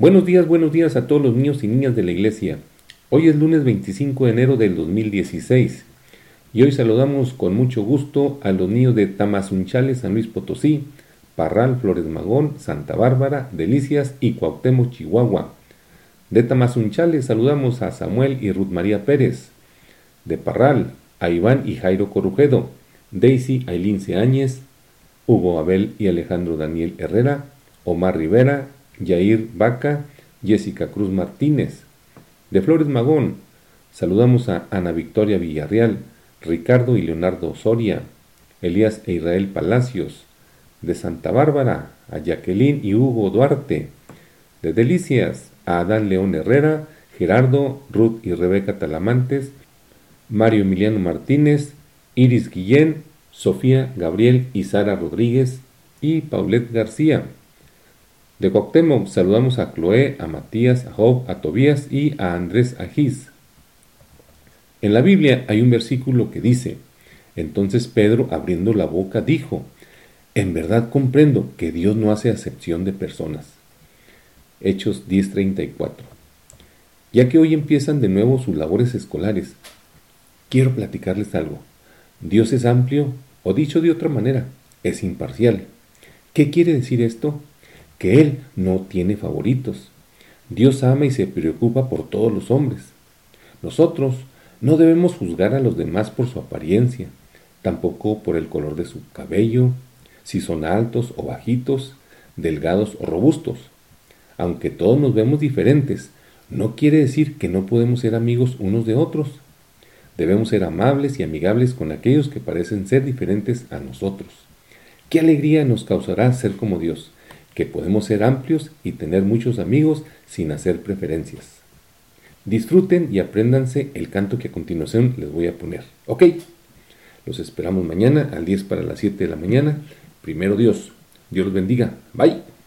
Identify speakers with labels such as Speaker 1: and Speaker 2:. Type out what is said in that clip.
Speaker 1: Buenos días, buenos días a todos los niños y niñas de la iglesia. Hoy es lunes 25 de enero del 2016 y hoy saludamos con mucho gusto a los niños de Tamazunchales, San Luis Potosí, Parral, Flores Magón, Santa Bárbara, Delicias y Cuauhtémoc, Chihuahua. De Tamazunchales saludamos a Samuel y Ruth María Pérez. De Parral, a Iván y Jairo Corujedo, Daisy Ailín Áñez, Hugo Abel y Alejandro Daniel Herrera, Omar Rivera, Yair Vaca, Jessica Cruz Martínez. De Flores Magón, saludamos a Ana Victoria Villarreal, Ricardo y Leonardo Soria, Elías e Israel Palacios. De Santa Bárbara, a Jacqueline y Hugo Duarte. De Delicias, a Adán León Herrera, Gerardo, Ruth y Rebeca Talamantes, Mario Emiliano Martínez, Iris Guillén, Sofía Gabriel y Sara Rodríguez y Paulette García. De Cuauhtémoc saludamos a Chloé, a Matías, a Job, a Tobías y a Andrés Agis. En la Biblia hay un versículo que dice, entonces Pedro abriendo la boca dijo, en verdad comprendo que Dios no hace acepción de personas. Hechos 10:34. Ya que hoy empiezan de nuevo sus labores escolares, quiero platicarles algo. Dios es amplio, o dicho de otra manera, es imparcial. ¿Qué quiere decir esto? Que Él no tiene favoritos. Dios ama y se preocupa por todos los hombres. Nosotros no debemos juzgar a los demás por su apariencia, tampoco por el color de su cabello, si son altos o bajitos, delgados o robustos. Aunque todos nos vemos diferentes, no quiere decir que no podemos ser amigos unos de otros. Debemos ser amables y amigables con aquellos que parecen ser diferentes a nosotros. ¿Qué alegría nos causará ser como Dios? Que podemos ser amplios y tener muchos amigos sin hacer preferencias. Disfruten y apréndanse el canto que a continuación les voy a poner. ¿Ok? Los esperamos mañana al 10 para las 7 de la mañana. Primero Dios. Dios los bendiga. Bye.